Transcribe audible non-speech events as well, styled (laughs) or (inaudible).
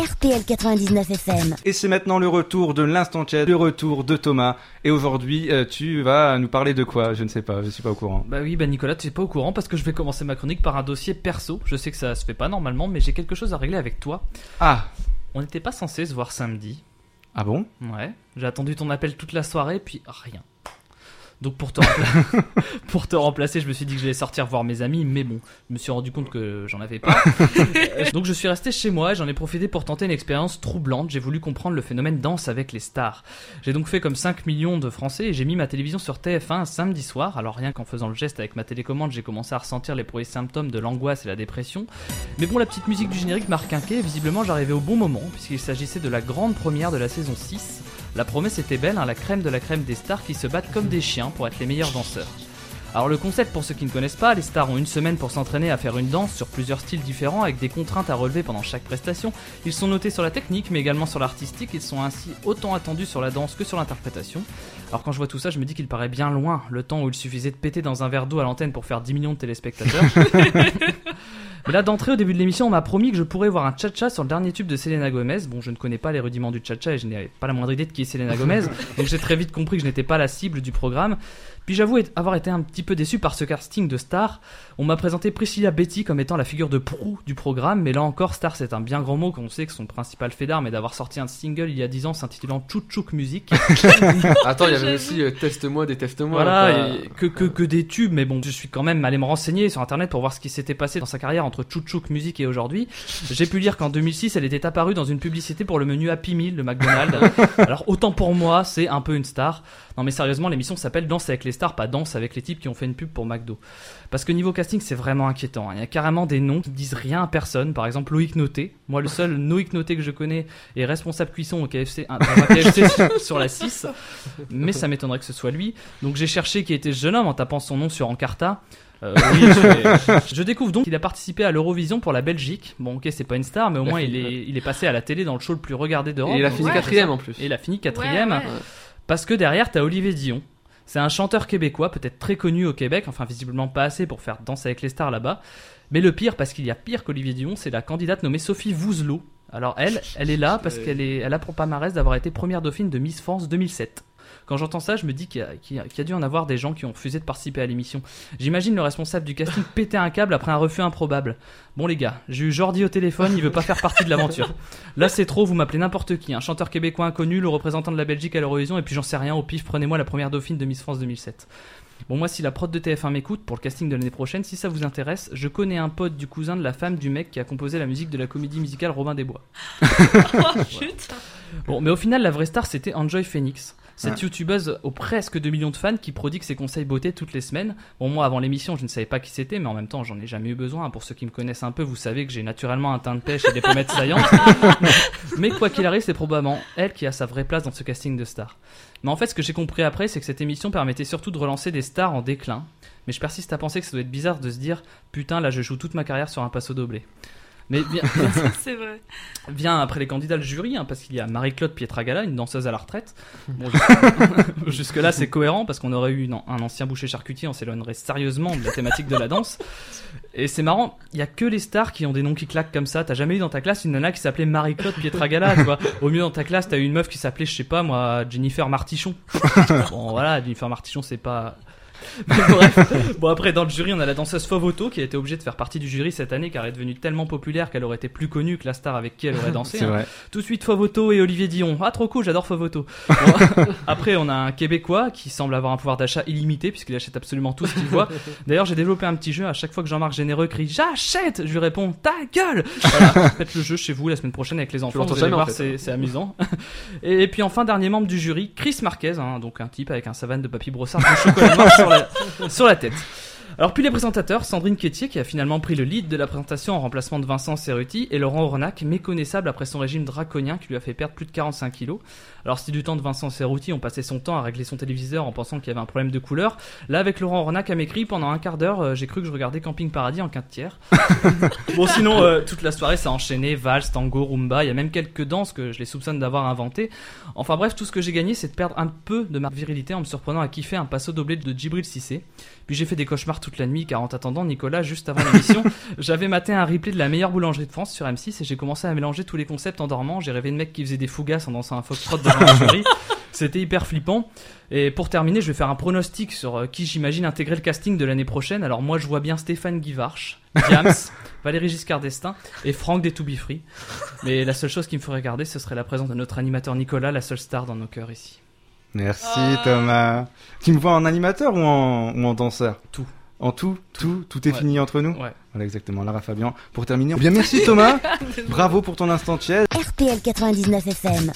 RTL 99 FM. Et c'est maintenant le retour de l'instant chat, le retour de Thomas. Et aujourd'hui, euh, tu vas nous parler de quoi? Je ne sais pas, je suis pas au courant. Bah oui, bah Nicolas, tu es pas au courant parce que je vais commencer ma chronique par un dossier perso. Je sais que ça se fait pas normalement, mais j'ai quelque chose à régler avec toi. Ah, On n'était pas censé se voir samedi. ah bon? Ouais. J'ai attendu ton appel toute la soirée, puis rien. Donc pour te, rempla- (laughs) pour te remplacer, je me suis dit que j'allais sortir voir mes amis, mais bon, je me suis rendu compte que j'en avais pas. (laughs) Donc je suis resté chez moi, et j'en ai profité pour tenter une expérience troublante. J'ai voulu comprendre le phénomène danse avec les stars. J'ai donc fait comme 5 millions de Français et j'ai mis ma télévision sur TF1 un samedi soir. Alors rien qu'en faisant le geste avec ma télécommande, j'ai commencé à ressentir les premiers symptômes de l'angoisse et la dépression. Mais bon, la petite musique du générique m'a requinqué et visiblement j'arrivais au bon moment, puisqu'il s'agissait de la grande première de la saison 6. La promesse était belle, hein, la crème de la crème des stars qui se battent comme des chiens pour être les meilleurs danseurs. Alors le concept pour ceux qui ne connaissent pas, les stars ont une semaine pour s'entraîner à faire une danse sur plusieurs styles différents avec des contraintes à relever pendant chaque prestation. Ils sont notés sur la technique mais également sur l'artistique, ils sont ainsi autant attendus sur la danse que sur l'interprétation. Alors quand je vois tout ça, je me dis qu'il paraît bien loin le temps où il suffisait de péter dans un verre d'eau à l'antenne pour faire 10 millions de téléspectateurs. (laughs) Mais là, d'entrée, au début de l'émission, on m'a promis que je pourrais voir un cha-cha sur le dernier tube de Selena Gomez. Bon, je ne connais pas les rudiments du cha-cha et je n'avais pas la moindre idée de qui est Selena Gomez. (laughs) donc j'ai très vite compris que je n'étais pas la cible du programme. Puis j'avoue avoir été un petit peu déçu par ce casting de star. On m'a présenté Priscilla Betty comme étant la figure de proue du programme, mais là encore, star c'est un bien grand mot qu'on sait que son principal fait d'arme est d'avoir sorti un single il y a 10 ans s'intitulant Chouc Chouc Music. (laughs) Attends, il y avait aussi euh, Teste-moi, déteste-moi. Voilà, et que, que, que des tubes, mais bon, je suis quand même allé me renseigner sur internet pour voir ce qui s'était passé dans sa carrière entre Chouc Chouc Music et aujourd'hui. J'ai pu lire qu'en 2006, elle était apparue dans une publicité pour le menu Happy Meal de McDonald's. (laughs) Alors autant pour moi, c'est un peu une star. Non mais sérieusement, l'émission s'appelle Danse avec les stars, pas Danse avec les types qui ont fait une pub pour McDo. Parce que niveau casting, c'est vraiment inquiétant. hein. Il y a carrément des noms qui disent rien à personne. Par exemple, Loïc Noté. Moi, le seul Loïc Noté que je connais est responsable cuisson au KFC, un- dans un KFC (laughs) sur- la 6. Mais ça m'étonnerait que ce soit lui. Donc j'ai cherché qui était ce jeune homme en tapant son nom sur Encarta. Euh, oui, je, je découvre donc qu'il a participé à l'Eurovision pour la Belgique. Bon, ok, c'est pas une star, mais au Il a moins il est, il est passé à la télé dans le show le plus regardé d'Europe. Et il a fini quatrième en plus. et il a fini quatrième. Ouais, ouais. Parce que derrière, t'as Olivier Dion. C'est un chanteur québécois, peut-être très connu au Québec, enfin visiblement pas assez pour faire danser avec les stars là-bas. Mais le pire, parce qu'il y a pire qu'Olivier Dion, c'est la candidate nommée Sophie Vouzelot. Alors elle, elle est là parce qu'elle est, elle a pour palmarès d'avoir été première dauphine de Miss France 2007. Quand j'entends ça, je me dis qu'il y, a- y y dû en avoir des gens qui ont refusé de participer à l'émission. J'imagine le responsable du casting (laughs) péter un câble après un refus improbable. Bon les gars, j'ai eu Jordi au téléphone, il veut pas faire partie de l'aventure. Là c'est trop, vous m'appelez n'importe qui, un chanteur québécois inconnu, le représentant de la Belgique à l'Eurovision, et puis j'en sais rien, au pif, prenez-moi la première dauphine de Miss France 2007. Bon moi si la prod de TF1 m'écoute pour le casting de l'année prochaine, si ça vous intéresse, je connais un pote du cousin de la femme du mec qui a composé la musique de la comédie musicale Robin des Bois. (laughs) Oh, (laughs) putain. Bon, mais au final, la vraie star, c'était Enjoy Phoenix. Cette Ouais. youtubeuse aux presque 2 millions de fans qui prodigue ses conseils beauté toutes les semaines. Bon, moi, avant l'émission, je ne savais pas qui c'était, mais en même temps, j'en ai jamais eu besoin. Pour ceux qui me connaissent un peu, vous savez que j'ai naturellement un teint de pêche et des pommettes saillantes. (laughs) mais quoi qu'il arrive, c'est probablement elle qui a sa vraie place dans ce casting de stars. Mais en fait, ce que j'ai compris après, c'est que cette émission permettait surtout de relancer des stars en déclin. Mais je persiste à penser que ça doit être bizarre de se dire, putain, là, je joue toute ma carrière sur un passo doblé. Mais (laughs) bien, C'est vrai. vient après les candidats le jury, hein, parce qu'il y a Marie-Claude Pietragala, une danseuse à la retraite. Bon, (laughs) jusque- (laughs) Jusque-là, c'est cohérent, parce qu'on aurait eu une- un ancien boucher charcutier, on s'éloignerait sérieusement de la thématique de la danse. Et c'est marrant, il y a que les stars qui ont des noms qui claquent comme ça. T'as jamais eu dans ta classe une nana qui s'appelait Marie-Claude Pietragala, tu vois? Au mieux dans ta classe, t'as eu une meuf qui s'appelait, je sais pas moi, Jennifer Martichon. Bon voilà, Jennifer Martichon, c'est pas... Mais bref. Bon après dans le jury on a la danseuse Fovoto qui a été obligée de faire partie du jury cette année car elle est devenue tellement populaire qu'elle aurait été plus connue que la star avec qui elle aurait dansé. C'est hein. vrai. Tout de suite Fovoto et Olivier Dion. Ah trop cool, j'adore Fovoto. Bon, (laughs) après on a un Québécois qui semble avoir un pouvoir d'achat illimité puisqu'il achète absolument tout ce qu'il voit. D'ailleurs j'ai développé un petit jeu, à chaque fois que Jean-Marc Généreux crie j'achète, je lui réponds ta gueule. Voilà, faites le jeu chez vous la semaine prochaine avec les enfants, vous allez en voir fait. c'est amusant. Et, et puis enfin dernier membre du jury, Chris Marquez, hein, donc un type avec un savane de papier brossard de chocolat noir sur sur la tête. Alors puis les présentateurs, Sandrine Quétier qui a finalement pris le lead de la présentation en remplacement de Vincent Cerruti et Laurent Ornac, méconnaissable après son régime draconien qui lui a fait perdre plus de 45 kilos. Alors si du temps de Vincent Cerruti on passait son temps à régler son téléviseur en pensant qu'il y avait un problème de couleur, là avec Laurent Ornac à m'écrit pendant un quart d'heure euh, j'ai cru que je regardais Camping Paradis en quinte tiers. (laughs) bon sinon euh, toute la soirée ça a enchaîné, valse, tango, rumba, il y a même quelques danses que je les soupçonne d'avoir inventées. Enfin bref tout ce que j'ai gagné c'est de perdre un peu de ma virilité en me surprenant à kiffer un passo doblé de Djibril Cissé. Puis j'ai fait des cauchemars toute toute la nuit car en t'attendant Nicolas, juste avant l'émission, (laughs) j'avais maté un replay de la meilleure boulangerie de France sur M6 et j'ai commencé à mélanger tous les concepts en dormant. J'ai rêvé de mec qui faisait des fougasses en dansant un foxtrot devant la jury. (laughs) C'était hyper flippant. Et pour terminer, je vais faire un pronostic sur euh, qui j'imagine intégrer le casting de l'année prochaine. Alors moi, je vois bien Stéphane Guivarch, Diams, (laughs) Valérie Giscard d'Estaing et Franck des To Be Free. Mais la seule chose qui me ferait garder, ce serait la présence de notre animateur Nicolas, la seule star dans nos cœurs ici. Merci Ah. Thomas. Tu me vois en animateur ou en, ou en danseur? Tout. En tout Tout Tout est Ouais. fini entre nous Ouais. Voilà exactement, Lara Fabian. Pour terminer, eh bien merci Thomas. (laughs) Bravo pour ton instant tiède. RTL 99 FM.